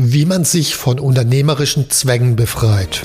Wie man sich von unternehmerischen Zwängen befreit.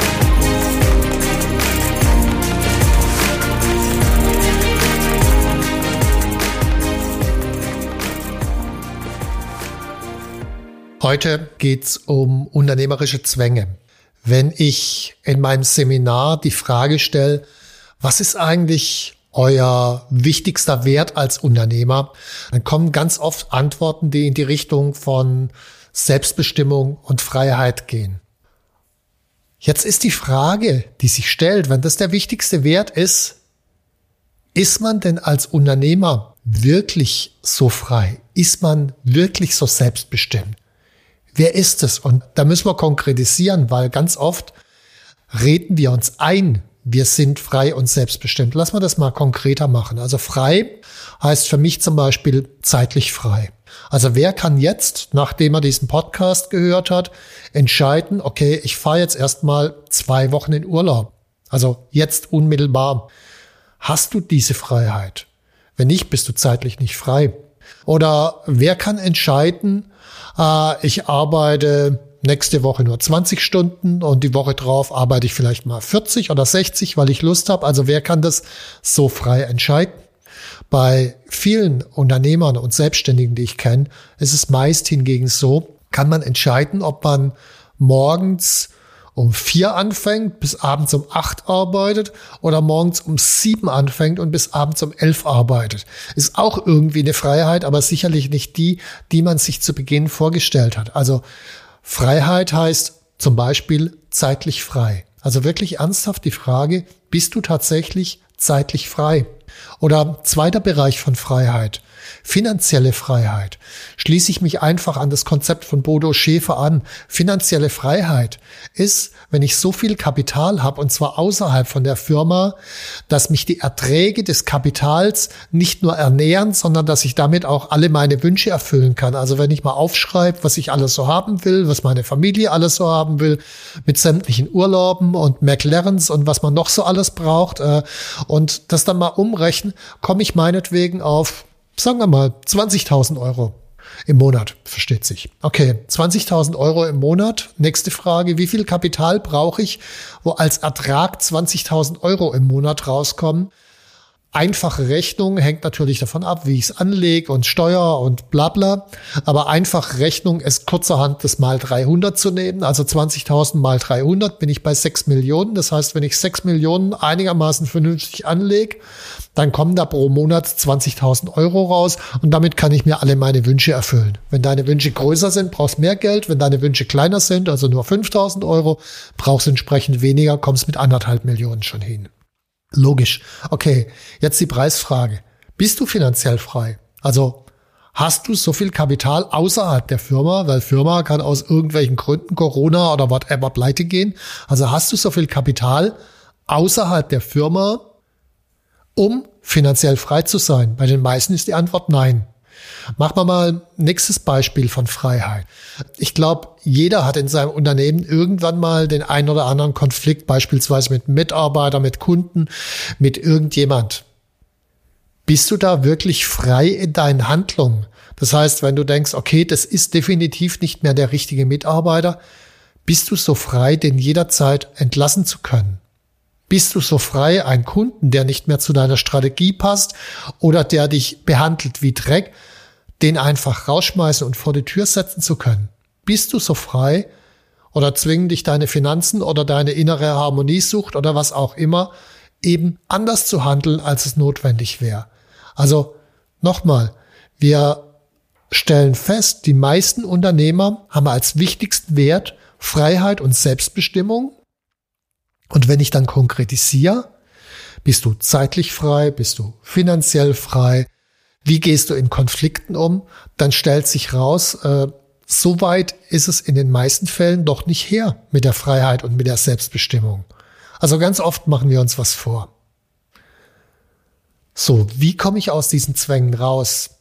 Heute geht's um unternehmerische Zwänge. Wenn ich in meinem Seminar die Frage stelle, was ist eigentlich euer wichtigster Wert als Unternehmer, dann kommen ganz oft Antworten, die in die Richtung von Selbstbestimmung und Freiheit gehen. Jetzt ist die Frage, die sich stellt, wenn das der wichtigste Wert ist, ist man denn als Unternehmer wirklich so frei? Ist man wirklich so selbstbestimmt? Wer ist es? Und da müssen wir konkretisieren, weil ganz oft reden wir uns ein, wir sind frei und selbstbestimmt. Lass mal das mal konkreter machen. Also frei heißt für mich zum Beispiel zeitlich frei. Also wer kann jetzt, nachdem er diesen Podcast gehört hat, entscheiden, okay, ich fahre jetzt erstmal zwei Wochen in Urlaub. Also jetzt unmittelbar. Hast du diese Freiheit? Wenn nicht, bist du zeitlich nicht frei. Oder wer kann entscheiden, äh, ich arbeite nächste Woche nur 20 Stunden und die Woche drauf arbeite ich vielleicht mal 40 oder 60, weil ich Lust habe. Also wer kann das so frei entscheiden? Bei vielen Unternehmern und Selbstständigen, die ich kenne, ist es meist hingegen so, kann man entscheiden, ob man morgens um vier anfängt, bis abends um acht arbeitet oder morgens um sieben anfängt und bis abends um elf arbeitet. Ist auch irgendwie eine Freiheit, aber sicherlich nicht die, die man sich zu Beginn vorgestellt hat. Also Freiheit heißt zum Beispiel zeitlich frei. Also wirklich ernsthaft die Frage, bist du tatsächlich zeitlich frei? Oder zweiter Bereich von Freiheit, finanzielle Freiheit. Schließe ich mich einfach an das Konzept von Bodo Schäfer an. Finanzielle Freiheit ist, wenn ich so viel Kapital habe, und zwar außerhalb von der Firma, dass mich die Erträge des Kapitals nicht nur ernähren, sondern dass ich damit auch alle meine Wünsche erfüllen kann. Also wenn ich mal aufschreibe, was ich alles so haben will, was meine Familie alles so haben will, mit sämtlichen Urlauben und McLarens und was man noch so alles braucht, äh, und das dann mal umrechnen, komme ich meinetwegen auf, sagen wir mal, 20.000 Euro. Im Monat, versteht sich. Okay, 20.000 Euro im Monat. Nächste Frage, wie viel Kapital brauche ich, wo als Ertrag 20.000 Euro im Monat rauskommen? Einfache Rechnung hängt natürlich davon ab, wie ich es anlege und Steuer und bla bla. Aber einfache Rechnung ist kurzerhand das mal 300 zu nehmen. Also 20.000 mal 300 bin ich bei 6 Millionen. Das heißt, wenn ich 6 Millionen einigermaßen vernünftig anlege, dann kommen da pro Monat 20.000 Euro raus und damit kann ich mir alle meine Wünsche erfüllen. Wenn deine Wünsche größer sind, brauchst mehr Geld. Wenn deine Wünsche kleiner sind, also nur 5.000 Euro, brauchst entsprechend weniger, kommst mit anderthalb Millionen schon hin. Logisch. Okay, jetzt die Preisfrage. Bist du finanziell frei? Also hast du so viel Kapital außerhalb der Firma, weil Firma kann aus irgendwelchen Gründen Corona oder whatever pleite gehen. Also hast du so viel Kapital außerhalb der Firma, um finanziell frei zu sein? Bei den meisten ist die Antwort nein. Machen wir mal nächstes Beispiel von Freiheit. Ich glaube, jeder hat in seinem Unternehmen irgendwann mal den einen oder anderen Konflikt, beispielsweise mit Mitarbeitern, mit Kunden, mit irgendjemand. Bist du da wirklich frei in deinen Handlungen? Das heißt, wenn du denkst, okay, das ist definitiv nicht mehr der richtige Mitarbeiter, bist du so frei, den jederzeit entlassen zu können? Bist du so frei, einen Kunden, der nicht mehr zu deiner Strategie passt oder der dich behandelt wie Dreck, den einfach rausschmeißen und vor die Tür setzen zu können? Bist du so frei oder zwingen dich deine Finanzen oder deine innere Harmoniesucht oder was auch immer eben anders zu handeln, als es notwendig wäre? Also nochmal, wir stellen fest, die meisten Unternehmer haben als wichtigsten Wert Freiheit und Selbstbestimmung. Und wenn ich dann konkretisiere, bist du zeitlich frei, bist du finanziell frei, wie gehst du in Konflikten um, dann stellt sich raus, äh, so weit ist es in den meisten Fällen doch nicht her mit der Freiheit und mit der Selbstbestimmung. Also ganz oft machen wir uns was vor. So, wie komme ich aus diesen Zwängen raus?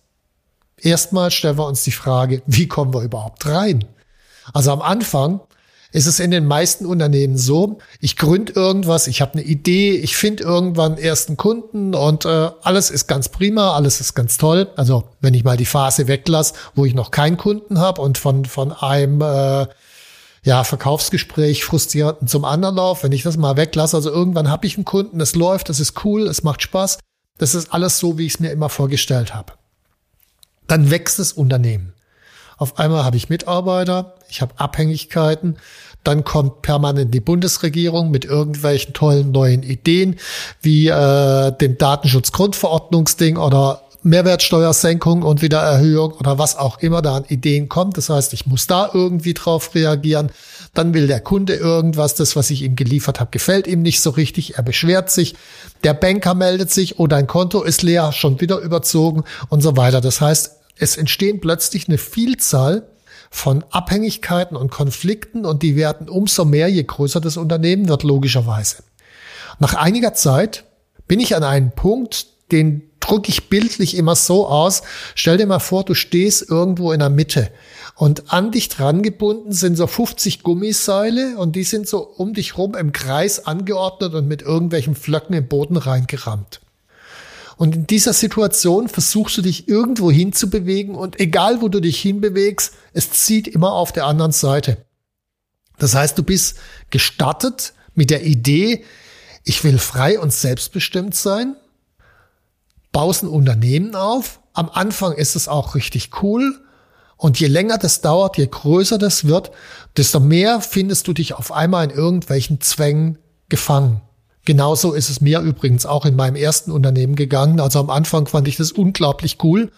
Erstmal stellen wir uns die Frage, wie kommen wir überhaupt rein? Also am Anfang ist es in den meisten Unternehmen so, ich gründe irgendwas, ich habe eine Idee, ich finde irgendwann ersten Kunden und äh, alles ist ganz prima, alles ist ganz toll. Also wenn ich mal die Phase weglasse, wo ich noch keinen Kunden habe und von, von einem äh, ja, Verkaufsgespräch frustrierenden zum anderen lauf, wenn ich das mal weglasse, also irgendwann habe ich einen Kunden, es läuft, es ist cool, es macht Spaß, das ist alles so, wie ich es mir immer vorgestellt habe dann wächst das Unternehmen. Auf einmal habe ich Mitarbeiter, ich habe Abhängigkeiten, dann kommt permanent die Bundesregierung mit irgendwelchen tollen neuen Ideen wie äh, dem Datenschutzgrundverordnungsding oder Mehrwertsteuersenkung und Wiedererhöhung oder was auch immer da an Ideen kommt. Das heißt, ich muss da irgendwie drauf reagieren. Dann will der Kunde irgendwas, das, was ich ihm geliefert habe, gefällt ihm nicht so richtig. Er beschwert sich. Der Banker meldet sich, oh, dein Konto ist leer, schon wieder überzogen und so weiter. Das heißt, es entstehen plötzlich eine Vielzahl von Abhängigkeiten und Konflikten und die werden umso mehr, je größer das Unternehmen wird, logischerweise. Nach einiger Zeit bin ich an einem Punkt, den drücke ich bildlich immer so aus. Stell dir mal vor, du stehst irgendwo in der Mitte und an dich dran gebunden sind so 50 Gummiseile und die sind so um dich rum im Kreis angeordnet und mit irgendwelchen Flöcken im Boden reingerammt. Und in dieser Situation versuchst du dich irgendwo hinzubewegen und egal wo du dich hinbewegst, es zieht immer auf der anderen Seite. Das heißt, du bist gestattet mit der Idee, ich will frei und selbstbestimmt sein, baust ein Unternehmen auf. Am Anfang ist es auch richtig cool. Und je länger das dauert, je größer das wird, desto mehr findest du dich auf einmal in irgendwelchen Zwängen gefangen. Genauso ist es mir übrigens auch in meinem ersten Unternehmen gegangen. Also am Anfang fand ich das unglaublich cool.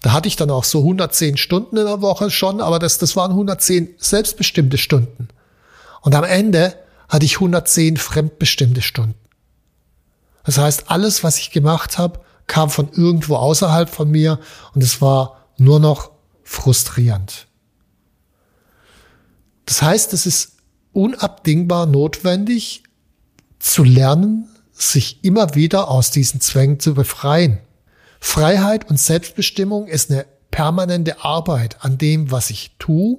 Da hatte ich dann auch so 110 Stunden in der Woche schon, aber das, das waren 110 selbstbestimmte Stunden. Und am Ende hatte ich 110 fremdbestimmte Stunden. Das heißt, alles, was ich gemacht habe, kam von irgendwo außerhalb von mir und es war nur noch frustrierend. Das heißt, es ist unabdingbar notwendig, zu lernen, sich immer wieder aus diesen Zwängen zu befreien. Freiheit und Selbstbestimmung ist eine permanente Arbeit an dem, was ich tue,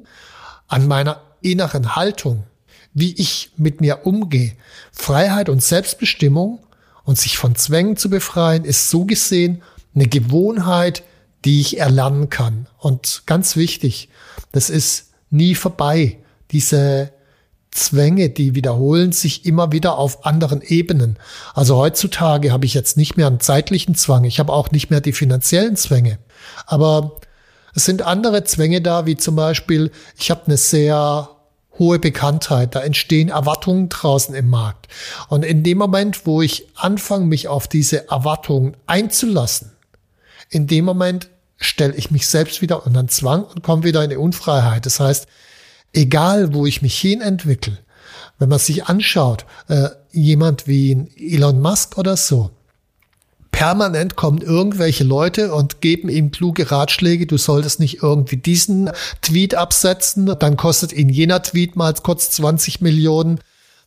an meiner inneren Haltung, wie ich mit mir umgehe. Freiheit und Selbstbestimmung und sich von Zwängen zu befreien, ist so gesehen eine Gewohnheit, die ich erlernen kann. Und ganz wichtig, das ist nie vorbei. Diese Zwänge, die wiederholen sich immer wieder auf anderen Ebenen. Also heutzutage habe ich jetzt nicht mehr einen zeitlichen Zwang, ich habe auch nicht mehr die finanziellen Zwänge. Aber es sind andere Zwänge da, wie zum Beispiel, ich habe eine sehr hohe Bekanntheit, da entstehen Erwartungen draußen im Markt. Und in dem Moment, wo ich anfange, mich auf diese Erwartungen einzulassen, in dem Moment stelle ich mich selbst wieder unter Zwang und komme wieder in die Unfreiheit. Das heißt, egal wo ich mich hin entwickle, wenn man sich anschaut, äh, jemand wie Elon Musk oder so, permanent kommen irgendwelche Leute und geben ihm kluge Ratschläge, du solltest nicht irgendwie diesen Tweet absetzen, dann kostet ihn jener Tweet mal kurz 20 Millionen,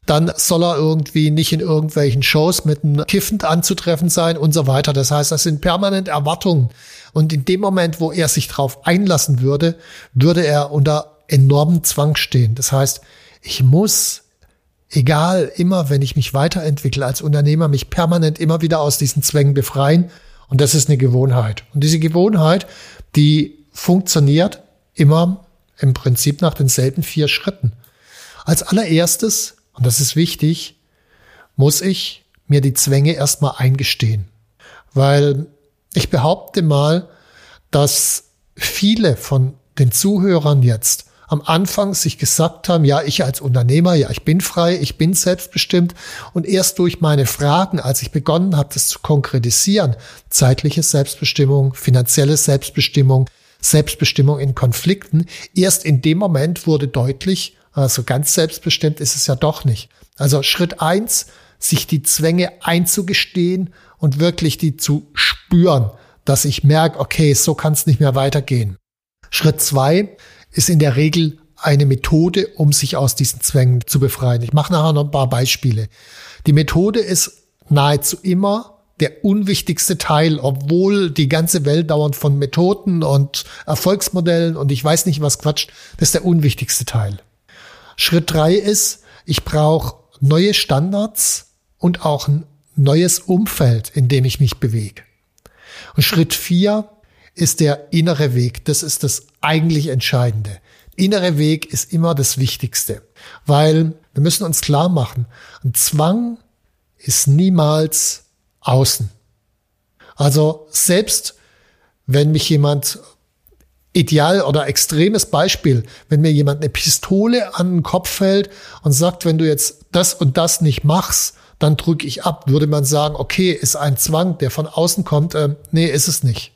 dann soll er irgendwie nicht in irgendwelchen Shows mit einem Kiffend anzutreffen sein und so weiter. Das heißt, das sind permanent Erwartungen. Und in dem Moment, wo er sich darauf einlassen würde, würde er unter enormen Zwang stehen. Das heißt, ich muss, egal, immer wenn ich mich weiterentwickle als Unternehmer, mich permanent immer wieder aus diesen Zwängen befreien. Und das ist eine Gewohnheit. Und diese Gewohnheit, die funktioniert immer im Prinzip nach denselben vier Schritten. Als allererstes, und das ist wichtig, muss ich mir die Zwänge erstmal eingestehen. Weil ich behaupte mal, dass viele von den Zuhörern jetzt am Anfang sich gesagt haben, ja, ich als Unternehmer, ja, ich bin frei, ich bin selbstbestimmt. Und erst durch meine Fragen, als ich begonnen habe, das zu konkretisieren, zeitliche Selbstbestimmung, finanzielle Selbstbestimmung, Selbstbestimmung in Konflikten, erst in dem Moment wurde deutlich, also ganz selbstbestimmt ist es ja doch nicht. Also Schritt eins, sich die Zwänge einzugestehen und wirklich die zu spüren, dass ich merke, okay, so kann es nicht mehr weitergehen. Schritt zwei, ist in der Regel eine Methode, um sich aus diesen Zwängen zu befreien. Ich mache nachher noch ein paar Beispiele. Die Methode ist nahezu immer der unwichtigste Teil, obwohl die ganze Welt dauernd von Methoden und Erfolgsmodellen und ich weiß nicht was quatscht, das ist der unwichtigste Teil. Schritt drei ist, ich brauche neue Standards und auch ein neues Umfeld, in dem ich mich bewege. Und Schritt vier ist der innere Weg. Das ist das eigentlich Entscheidende. Innere Weg ist immer das Wichtigste, weil wir müssen uns klar machen, ein Zwang ist niemals außen. Also selbst wenn mich jemand ideal oder extremes Beispiel, wenn mir jemand eine Pistole an den Kopf hält und sagt, wenn du jetzt das und das nicht machst, dann drücke ich ab, würde man sagen, okay, ist ein Zwang, der von außen kommt. Äh, nee, ist es nicht.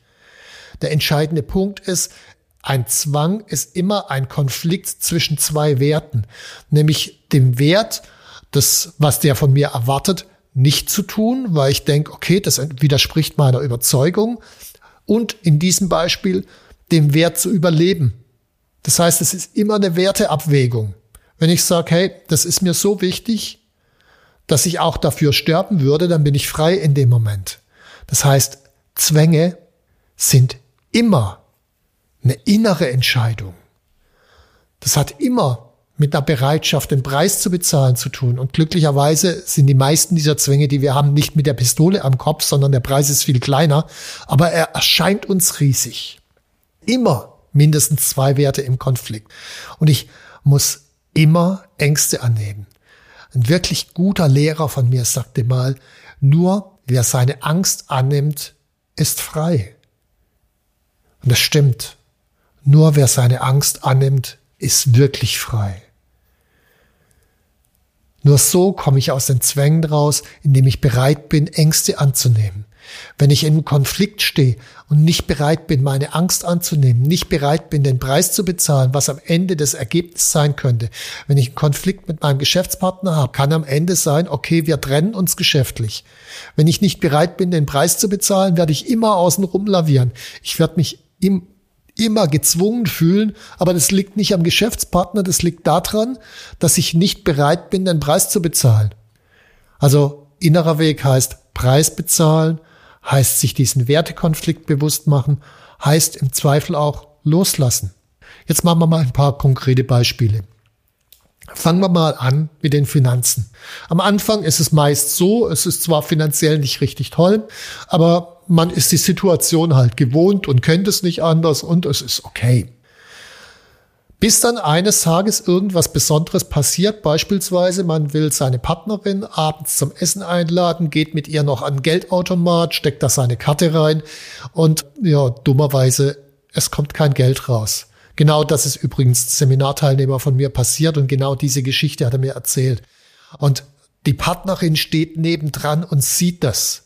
Der entscheidende Punkt ist, ein Zwang ist immer ein Konflikt zwischen zwei Werten, nämlich dem Wert, das, was der von mir erwartet, nicht zu tun, weil ich denke, okay, das widerspricht meiner Überzeugung und in diesem Beispiel dem Wert zu überleben. Das heißt, es ist immer eine Werteabwägung. Wenn ich sage, hey, das ist mir so wichtig, dass ich auch dafür sterben würde, dann bin ich frei in dem Moment. Das heißt, Zwänge sind immer eine innere Entscheidung. Das hat immer mit einer Bereitschaft, den Preis zu bezahlen zu tun. Und glücklicherweise sind die meisten dieser Zwänge, die wir haben, nicht mit der Pistole am Kopf, sondern der Preis ist viel kleiner. Aber er erscheint uns riesig. Immer mindestens zwei Werte im Konflikt. Und ich muss immer Ängste annehmen. Ein wirklich guter Lehrer von mir sagte mal, nur wer seine Angst annimmt, ist frei. Und das stimmt. Nur wer seine Angst annimmt, ist wirklich frei. Nur so komme ich aus den Zwängen raus, indem ich bereit bin, Ängste anzunehmen. Wenn ich einem Konflikt stehe und nicht bereit bin, meine Angst anzunehmen, nicht bereit bin, den Preis zu bezahlen, was am Ende das Ergebnis sein könnte. Wenn ich einen Konflikt mit meinem Geschäftspartner habe, kann am Ende sein, okay, wir trennen uns geschäftlich. Wenn ich nicht bereit bin, den Preis zu bezahlen, werde ich immer außen rum lavieren. Ich werde mich im immer gezwungen fühlen, aber das liegt nicht am Geschäftspartner, das liegt daran, dass ich nicht bereit bin, den Preis zu bezahlen. Also innerer Weg heißt Preis bezahlen, heißt sich diesen Wertekonflikt bewusst machen, heißt im Zweifel auch loslassen. Jetzt machen wir mal ein paar konkrete Beispiele. Fangen wir mal an mit den Finanzen. Am Anfang ist es meist so, es ist zwar finanziell nicht richtig toll, aber man ist die Situation halt gewohnt und kennt es nicht anders und es ist okay. Bis dann eines Tages irgendwas Besonderes passiert, beispielsweise man will seine Partnerin abends zum Essen einladen, geht mit ihr noch an Geldautomat, steckt da seine Karte rein und ja, dummerweise, es kommt kein Geld raus. Genau das ist übrigens Seminarteilnehmer von mir passiert und genau diese Geschichte hat er mir erzählt. Und die Partnerin steht nebendran und sieht das.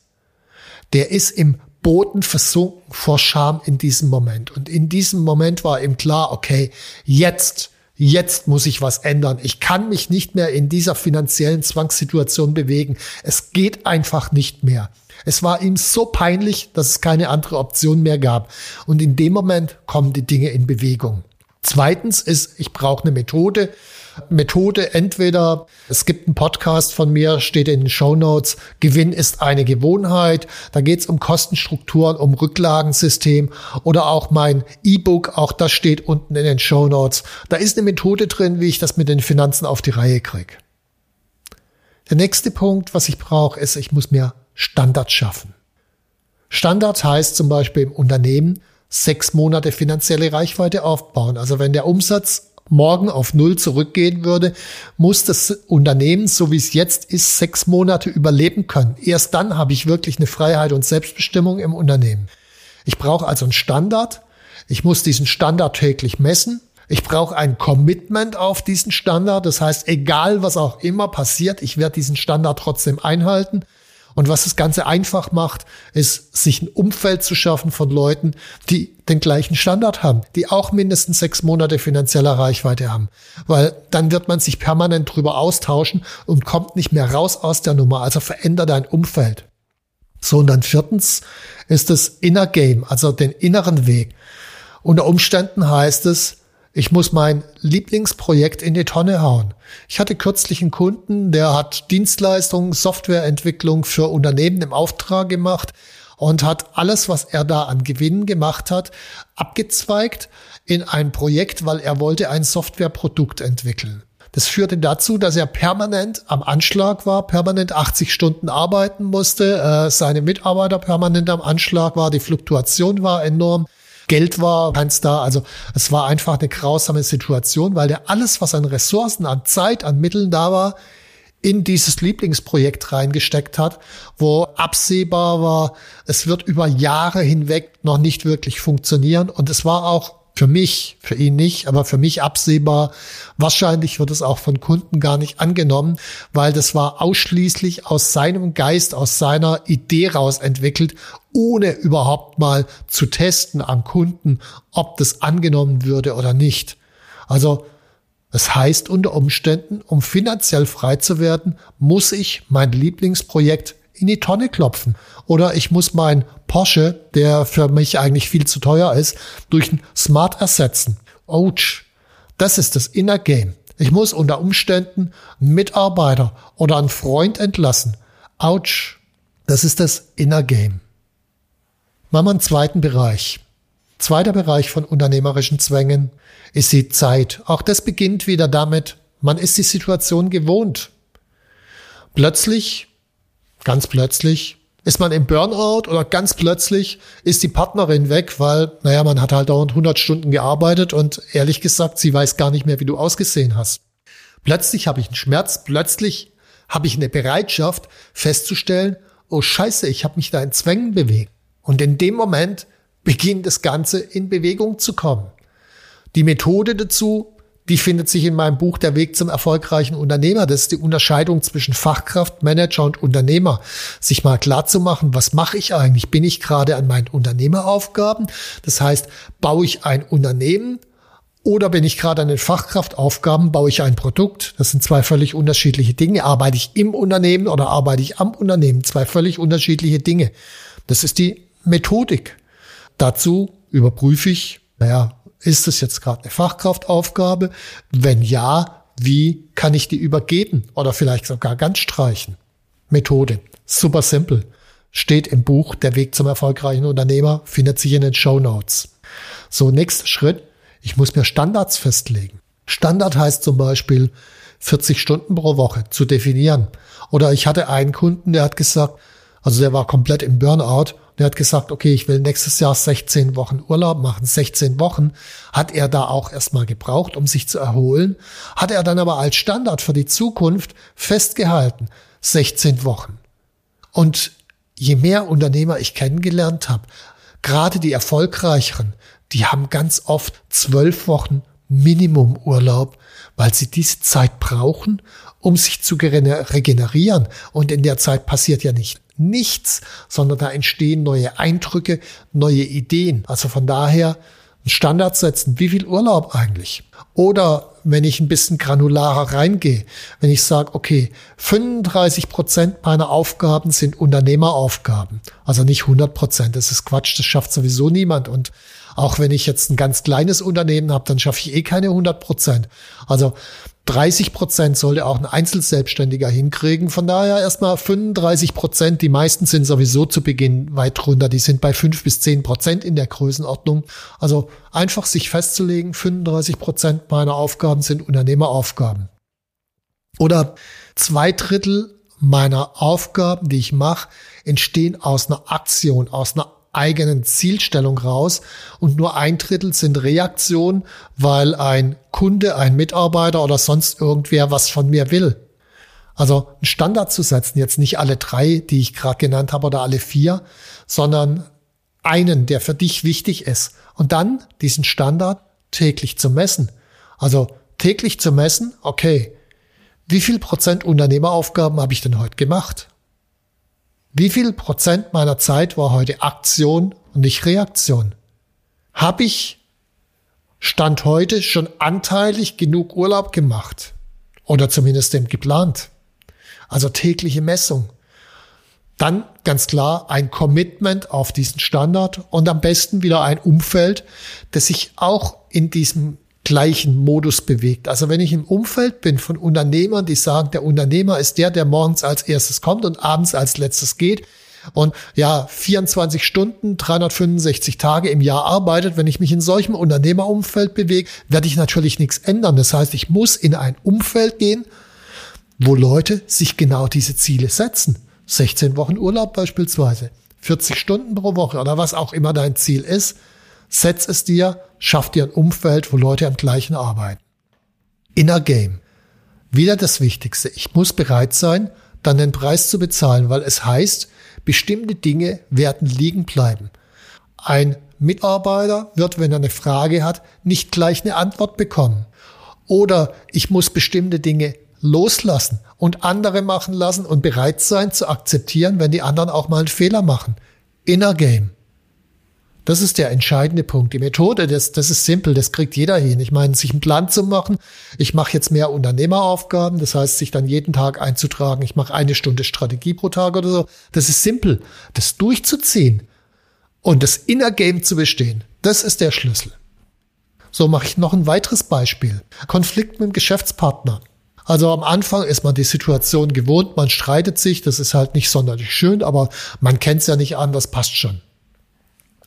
Der ist im Boden versunken vor Scham in diesem Moment. Und in diesem Moment war ihm klar, okay, jetzt, jetzt muss ich was ändern. Ich kann mich nicht mehr in dieser finanziellen Zwangssituation bewegen. Es geht einfach nicht mehr. Es war ihm so peinlich, dass es keine andere Option mehr gab. Und in dem Moment kommen die Dinge in Bewegung. Zweitens ist, ich brauche eine Methode. Methode entweder, es gibt einen Podcast von mir, steht in den Show Notes, Gewinn ist eine Gewohnheit. Da geht es um Kostenstrukturen, um Rücklagensystem oder auch mein E-Book, auch das steht unten in den Show Notes. Da ist eine Methode drin, wie ich das mit den Finanzen auf die Reihe kriege. Der nächste Punkt, was ich brauche, ist, ich muss mir Standards schaffen. Standards heißt zum Beispiel im Unternehmen sechs Monate finanzielle Reichweite aufbauen. Also wenn der Umsatz morgen auf Null zurückgehen würde, muss das Unternehmen, so wie es jetzt ist, sechs Monate überleben können. Erst dann habe ich wirklich eine Freiheit und Selbstbestimmung im Unternehmen. Ich brauche also einen Standard. Ich muss diesen Standard täglich messen. Ich brauche ein Commitment auf diesen Standard. Das heißt, egal was auch immer passiert, ich werde diesen Standard trotzdem einhalten. Und was das Ganze einfach macht, ist, sich ein Umfeld zu schaffen von Leuten, die den gleichen Standard haben, die auch mindestens sechs Monate finanzieller Reichweite haben. Weil dann wird man sich permanent drüber austauschen und kommt nicht mehr raus aus der Nummer. Also veränder dein Umfeld. So, und dann viertens ist das Inner Game, also den inneren Weg. Unter Umständen heißt es, ich muss mein Lieblingsprojekt in die Tonne hauen. Ich hatte kürzlich einen Kunden, der hat Dienstleistungen, Softwareentwicklung für Unternehmen im Auftrag gemacht und hat alles, was er da an Gewinnen gemacht hat, abgezweigt in ein Projekt, weil er wollte ein Softwareprodukt entwickeln. Das führte dazu, dass er permanent am Anschlag war, permanent 80 Stunden arbeiten musste, äh, seine Mitarbeiter permanent am Anschlag war, die Fluktuation war enorm. Geld war keins da. Also es war einfach eine grausame Situation, weil der alles, was an Ressourcen, an Zeit, an Mitteln da war, in dieses Lieblingsprojekt reingesteckt hat, wo absehbar war, es wird über Jahre hinweg noch nicht wirklich funktionieren. Und es war auch für mich, für ihn nicht, aber für mich absehbar. Wahrscheinlich wird es auch von Kunden gar nicht angenommen, weil das war ausschließlich aus seinem Geist, aus seiner Idee raus entwickelt, ohne überhaupt mal zu testen am Kunden, ob das angenommen würde oder nicht. Also das heißt unter Umständen, um finanziell frei zu werden, muss ich mein Lieblingsprojekt in die Tonne klopfen. Oder ich muss mein Porsche, der für mich eigentlich viel zu teuer ist, durch ein Smart ersetzen. Ouch. Das ist das Inner Game. Ich muss unter Umständen einen Mitarbeiter oder einen Freund entlassen. Ouch. Das ist das Inner Game. Machen wir einen zweiten Bereich. Zweiter Bereich von unternehmerischen Zwängen ist die Zeit. Auch das beginnt wieder damit, man ist die Situation gewohnt. Plötzlich Ganz plötzlich ist man im Burnout oder ganz plötzlich ist die Partnerin weg, weil, naja, man hat halt dauernd 100 Stunden gearbeitet und ehrlich gesagt, sie weiß gar nicht mehr, wie du ausgesehen hast. Plötzlich habe ich einen Schmerz, plötzlich habe ich eine Bereitschaft festzustellen, oh scheiße, ich habe mich da in Zwängen bewegt. Und in dem Moment beginnt das Ganze in Bewegung zu kommen. Die Methode dazu die findet sich in meinem Buch Der Weg zum erfolgreichen Unternehmer. Das ist die Unterscheidung zwischen Fachkraft, Manager und Unternehmer. Sich mal klar zu machen, was mache ich eigentlich? Bin ich gerade an meinen Unternehmeraufgaben? Das heißt, baue ich ein Unternehmen oder bin ich gerade an den Fachkraftaufgaben, baue ich ein Produkt? Das sind zwei völlig unterschiedliche Dinge. Arbeite ich im Unternehmen oder arbeite ich am Unternehmen? Zwei völlig unterschiedliche Dinge. Das ist die Methodik. Dazu überprüfe ich, naja, ist es jetzt gerade eine Fachkraftaufgabe? Wenn ja, wie kann ich die übergeben oder vielleicht sogar ganz streichen? Methode. Super simpel. Steht im Buch Der Weg zum erfolgreichen Unternehmer, findet sich in den Show Notes. So, nächster Schritt. Ich muss mir Standards festlegen. Standard heißt zum Beispiel 40 Stunden pro Woche zu definieren. Oder ich hatte einen Kunden, der hat gesagt, also der war komplett im Burnout der hat gesagt, okay, ich will nächstes Jahr 16 Wochen Urlaub machen. 16 Wochen hat er da auch erstmal gebraucht, um sich zu erholen. Hat er dann aber als Standard für die Zukunft festgehalten. 16 Wochen. Und je mehr Unternehmer ich kennengelernt habe, gerade die erfolgreicheren, die haben ganz oft zwölf Wochen Minimum Urlaub, weil sie diese Zeit brauchen, um sich zu regenerieren. Und in der Zeit passiert ja nicht nichts, sondern da entstehen neue Eindrücke, neue Ideen. Also von daher einen Standard setzen. Wie viel Urlaub eigentlich? Oder wenn ich ein bisschen granularer reingehe, wenn ich sage, okay, 35 Prozent meiner Aufgaben sind Unternehmeraufgaben. Also nicht 100 Prozent. Das ist Quatsch. Das schafft sowieso niemand. Und auch wenn ich jetzt ein ganz kleines Unternehmen habe, dann schaffe ich eh keine 100 Prozent. Also 30 Prozent sollte auch ein Einzelselbstständiger hinkriegen. Von daher erstmal 35 Prozent. Die meisten sind sowieso zu Beginn weit runter. Die sind bei 5 bis 10 Prozent in der Größenordnung. Also einfach sich festzulegen, 35 Prozent meiner Aufgaben sind Unternehmeraufgaben. Oder zwei Drittel meiner Aufgaben, die ich mache, entstehen aus einer Aktion, aus einer eigenen Zielstellung raus und nur ein Drittel sind Reaktion, weil ein Kunde, ein Mitarbeiter oder sonst irgendwer was von mir will. Also einen Standard zu setzen, jetzt nicht alle drei, die ich gerade genannt habe oder alle vier, sondern einen, der für dich wichtig ist. Und dann diesen Standard täglich zu messen. Also täglich zu messen, okay, wie viel Prozent Unternehmeraufgaben habe ich denn heute gemacht? Wie viel Prozent meiner Zeit war heute Aktion und nicht Reaktion? Habe ich Stand heute schon anteilig genug Urlaub gemacht? Oder zumindest dem geplant? Also tägliche Messung. Dann ganz klar ein Commitment auf diesen Standard und am besten wieder ein Umfeld, das sich auch in diesem gleichen Modus bewegt. Also wenn ich im Umfeld bin von Unternehmern, die sagen, der Unternehmer ist der, der morgens als erstes kommt und abends als letztes geht und ja, 24 Stunden, 365 Tage im Jahr arbeitet, wenn ich mich in solchem Unternehmerumfeld bewege, werde ich natürlich nichts ändern. Das heißt, ich muss in ein Umfeld gehen, wo Leute sich genau diese Ziele setzen. 16 Wochen Urlaub beispielsweise, 40 Stunden pro Woche oder was auch immer dein Ziel ist. Setz es dir, schaff dir ein Umfeld, wo Leute am gleichen arbeiten. Inner Game. Wieder das Wichtigste. Ich muss bereit sein, dann den Preis zu bezahlen, weil es heißt, bestimmte Dinge werden liegen bleiben. Ein Mitarbeiter wird, wenn er eine Frage hat, nicht gleich eine Antwort bekommen. Oder ich muss bestimmte Dinge loslassen und andere machen lassen und bereit sein zu akzeptieren, wenn die anderen auch mal einen Fehler machen. Inner Game. Das ist der entscheidende Punkt. Die Methode, das, das ist simpel, das kriegt jeder hin. Ich meine, sich einen Plan zu machen, ich mache jetzt mehr Unternehmeraufgaben, das heißt, sich dann jeden Tag einzutragen, ich mache eine Stunde Strategie pro Tag oder so, das ist simpel. Das durchzuziehen und das Inner Game zu bestehen, das ist der Schlüssel. So mache ich noch ein weiteres Beispiel. Konflikt mit dem Geschäftspartner. Also am Anfang ist man die Situation gewohnt, man streitet sich, das ist halt nicht sonderlich schön, aber man kennt es ja nicht an, das passt schon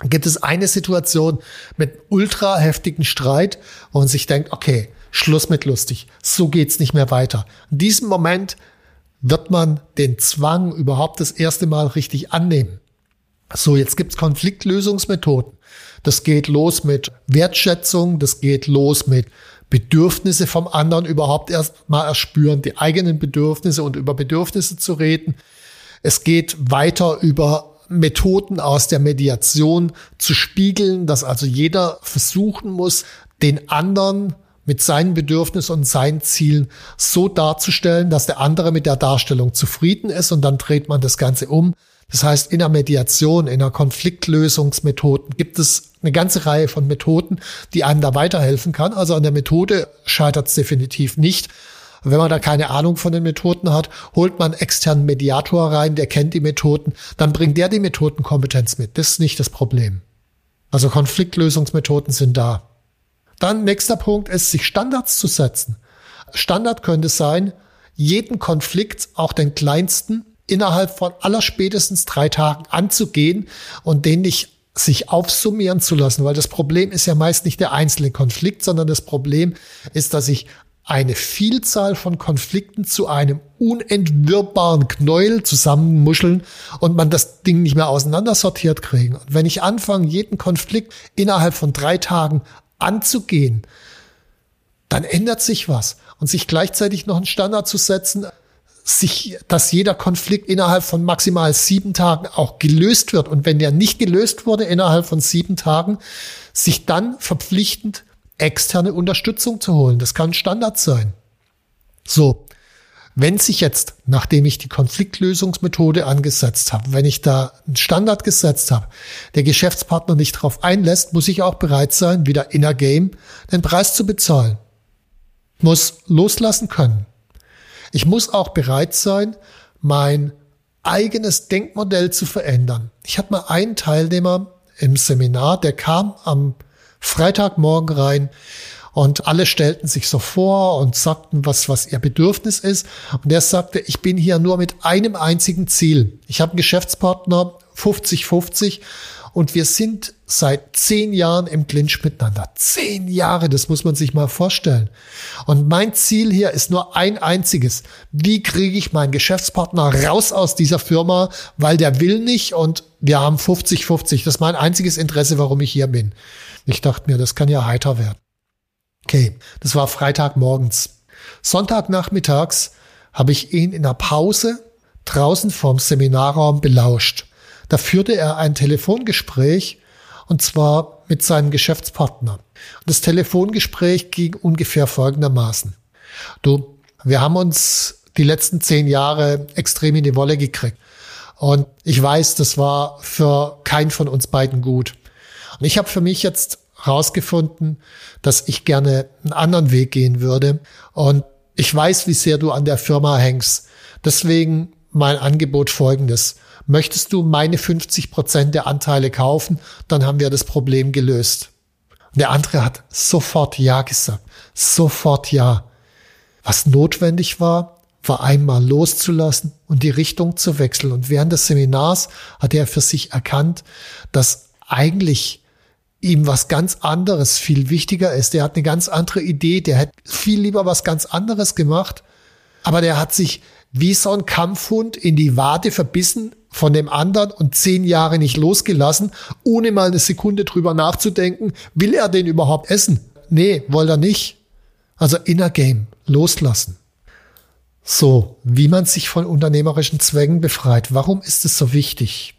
gibt es eine Situation mit ultra heftigen Streit, wo man sich denkt, okay, Schluss mit lustig, so geht's nicht mehr weiter. In diesem Moment wird man den Zwang überhaupt das erste Mal richtig annehmen. So, jetzt gibt's Konfliktlösungsmethoden. Das geht los mit Wertschätzung, das geht los mit Bedürfnisse vom anderen überhaupt erst mal erspüren, die eigenen Bedürfnisse und über Bedürfnisse zu reden. Es geht weiter über Methoden aus der Mediation zu spiegeln, dass also jeder versuchen muss, den anderen mit seinen Bedürfnissen und seinen Zielen so darzustellen, dass der andere mit der Darstellung zufrieden ist und dann dreht man das Ganze um. Das heißt, in der Mediation, in der Konfliktlösungsmethoden gibt es eine ganze Reihe von Methoden, die einem da weiterhelfen kann. Also an der Methode scheitert es definitiv nicht. Wenn man da keine Ahnung von den Methoden hat, holt man externen Mediator rein, der kennt die Methoden, dann bringt der die Methodenkompetenz mit. Das ist nicht das Problem. Also Konfliktlösungsmethoden sind da. Dann nächster Punkt ist, sich Standards zu setzen. Standard könnte sein, jeden Konflikt, auch den kleinsten, innerhalb von aller spätestens drei Tagen anzugehen und den nicht sich aufsummieren zu lassen, weil das Problem ist ja meist nicht der einzelne Konflikt, sondern das Problem ist, dass ich eine Vielzahl von Konflikten zu einem unentwirrbaren Knäuel zusammenmuscheln und man das Ding nicht mehr auseinandersortiert kriegen. Und wenn ich anfange, jeden Konflikt innerhalb von drei Tagen anzugehen, dann ändert sich was. Und sich gleichzeitig noch einen Standard zu setzen, sich, dass jeder Konflikt innerhalb von maximal sieben Tagen auch gelöst wird. Und wenn der nicht gelöst wurde innerhalb von sieben Tagen, sich dann verpflichtend externe Unterstützung zu holen. Das kann Standard sein. So. Wenn sich jetzt, nachdem ich die Konfliktlösungsmethode angesetzt habe, wenn ich da einen Standard gesetzt habe, der Geschäftspartner nicht darauf einlässt, muss ich auch bereit sein, wieder in a Game den Preis zu bezahlen. Muss loslassen können. Ich muss auch bereit sein, mein eigenes Denkmodell zu verändern. Ich hatte mal einen Teilnehmer im Seminar, der kam am Freitagmorgen rein und alle stellten sich so vor und sagten, was, was ihr Bedürfnis ist. Und er sagte, ich bin hier nur mit einem einzigen Ziel. Ich habe einen Geschäftspartner 50-50 und wir sind seit zehn Jahren im Clinch miteinander. Zehn Jahre, das muss man sich mal vorstellen. Und mein Ziel hier ist nur ein einziges. Wie kriege ich meinen Geschäftspartner raus aus dieser Firma, weil der will nicht und wir haben 50-50. Das ist mein einziges Interesse, warum ich hier bin. Ich dachte mir, das kann ja heiter werden. Okay, das war Freitagmorgens. Sonntagnachmittags habe ich ihn in der Pause draußen vorm Seminarraum belauscht. Da führte er ein Telefongespräch und zwar mit seinem Geschäftspartner. Das Telefongespräch ging ungefähr folgendermaßen. Du, wir haben uns die letzten zehn Jahre extrem in die Wolle gekriegt. Und ich weiß, das war für keinen von uns beiden gut. Und ich habe für mich jetzt rausgefunden, dass ich gerne einen anderen Weg gehen würde. Und ich weiß, wie sehr du an der Firma hängst. Deswegen mein Angebot folgendes. Möchtest du meine 50 Prozent der Anteile kaufen? Dann haben wir das Problem gelöst. Und der andere hat sofort Ja gesagt. Sofort Ja. Was notwendig war, war einmal loszulassen und die Richtung zu wechseln. Und während des Seminars hat er für sich erkannt, dass eigentlich ihm was ganz anderes viel wichtiger ist. Der hat eine ganz andere Idee, der hat viel lieber was ganz anderes gemacht, aber der hat sich wie so ein Kampfhund in die Wade verbissen von dem anderen und zehn Jahre nicht losgelassen, ohne mal eine Sekunde drüber nachzudenken, will er den überhaupt essen? Nee, wollte er nicht. Also Inner Game, loslassen. So, wie man sich von unternehmerischen Zwängen befreit. Warum ist es so wichtig?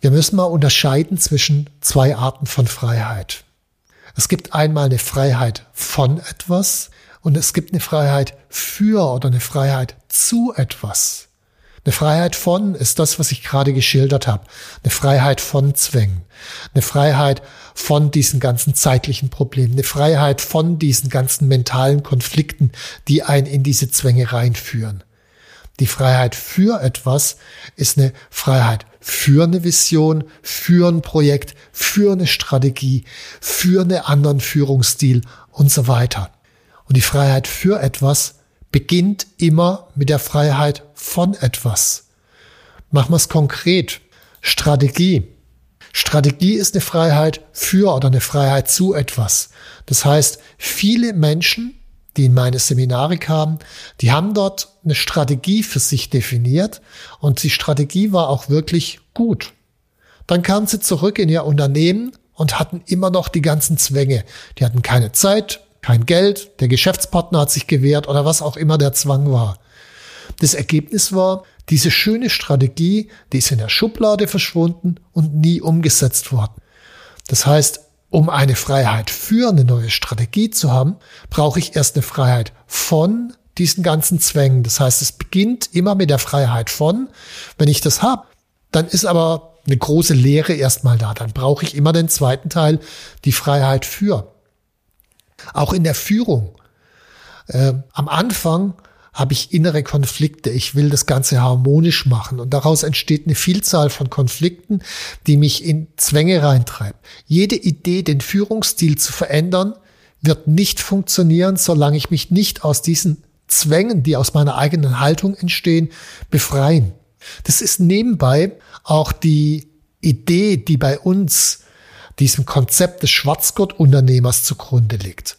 Wir müssen mal unterscheiden zwischen zwei Arten von Freiheit. Es gibt einmal eine Freiheit von etwas und es gibt eine Freiheit für oder eine Freiheit zu etwas. Eine Freiheit von ist das, was ich gerade geschildert habe. Eine Freiheit von Zwängen. Eine Freiheit von diesen ganzen zeitlichen Problemen. Eine Freiheit von diesen ganzen mentalen Konflikten, die einen in diese Zwänge reinführen. Die Freiheit für etwas ist eine Freiheit für eine Vision, für ein Projekt, für eine Strategie, für einen anderen Führungsstil und so weiter. Und die Freiheit für etwas beginnt immer mit der Freiheit von etwas. Machen wir es konkret. Strategie. Strategie ist eine Freiheit für oder eine Freiheit zu etwas. Das heißt, viele Menschen, die in meine Seminare kamen, die haben dort eine Strategie für sich definiert und die Strategie war auch wirklich gut. Dann kamen sie zurück in ihr Unternehmen und hatten immer noch die ganzen Zwänge. Die hatten keine Zeit, kein Geld, der Geschäftspartner hat sich gewehrt oder was auch immer der Zwang war. Das Ergebnis war, diese schöne Strategie, die ist in der Schublade verschwunden und nie umgesetzt worden. Das heißt, um eine Freiheit für eine neue Strategie zu haben, brauche ich erst eine Freiheit von diesen ganzen Zwängen. Das heißt, es beginnt immer mit der Freiheit von. Wenn ich das habe, dann ist aber eine große Lehre erstmal da. Dann brauche ich immer den zweiten Teil, die Freiheit für. Auch in der Führung. Äh, am Anfang habe ich innere Konflikte. Ich will das Ganze harmonisch machen. Und daraus entsteht eine Vielzahl von Konflikten, die mich in Zwänge reintreiben. Jede Idee, den Führungsstil zu verändern, wird nicht funktionieren, solange ich mich nicht aus diesen Zwängen, die aus meiner eigenen Haltung entstehen, befreien. Das ist nebenbei auch die Idee, die bei uns diesem Konzept des Schwarzgurt-Unternehmers zugrunde liegt.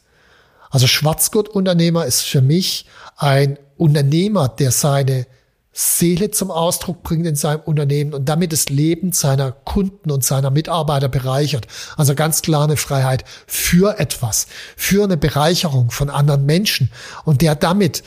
Also Schwarzgurt-Unternehmer ist für mich ein Unternehmer, der seine Seele zum Ausdruck bringt in seinem Unternehmen und damit das Leben seiner Kunden und seiner Mitarbeiter bereichert. Also ganz klar eine Freiheit für etwas, für eine Bereicherung von anderen Menschen und der damit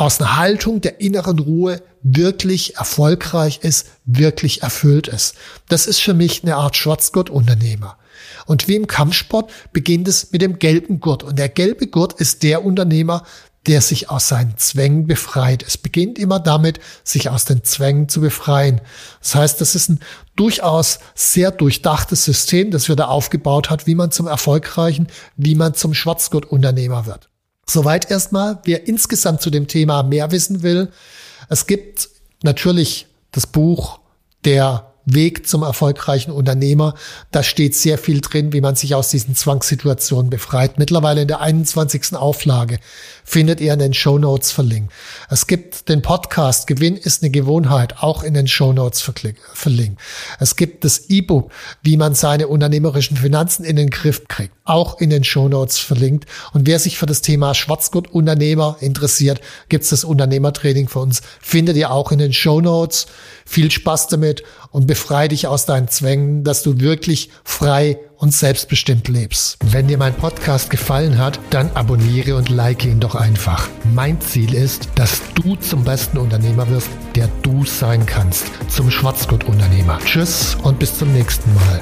aus einer Haltung der inneren Ruhe wirklich erfolgreich ist, wirklich erfüllt ist. Das ist für mich eine Art Schwarzgurt-Unternehmer. Und wie im Kampfsport beginnt es mit dem gelben Gurt. Und der gelbe Gurt ist der Unternehmer, der sich aus seinen Zwängen befreit. Es beginnt immer damit, sich aus den Zwängen zu befreien. Das heißt, das ist ein durchaus sehr durchdachtes System, das wir da aufgebaut hat, wie man zum erfolgreichen, wie man zum Schwarzgurt-Unternehmer wird. Soweit erstmal. Wer insgesamt zu dem Thema mehr wissen will, es gibt natürlich das Buch der Weg zum erfolgreichen Unternehmer. Da steht sehr viel drin, wie man sich aus diesen Zwangssituationen befreit. Mittlerweile in der 21. Auflage findet ihr in den Show Notes verlinkt. Es gibt den Podcast Gewinn ist eine Gewohnheit, auch in den Show Notes verlinkt. Es gibt das E-Book, wie man seine unternehmerischen Finanzen in den Griff kriegt, auch in den Show Notes verlinkt. Und wer sich für das Thema Schwarzgurt-Unternehmer interessiert, gibt es das Unternehmertraining für uns, findet ihr auch in den Show Notes. Viel Spaß damit und bevor befreie dich aus deinen Zwängen, dass du wirklich frei und selbstbestimmt lebst. Wenn dir mein Podcast gefallen hat, dann abonniere und like ihn doch einfach. Mein Ziel ist, dass du zum besten Unternehmer wirst, der du sein kannst. Zum Schwarzgurt-Unternehmer. Tschüss und bis zum nächsten Mal.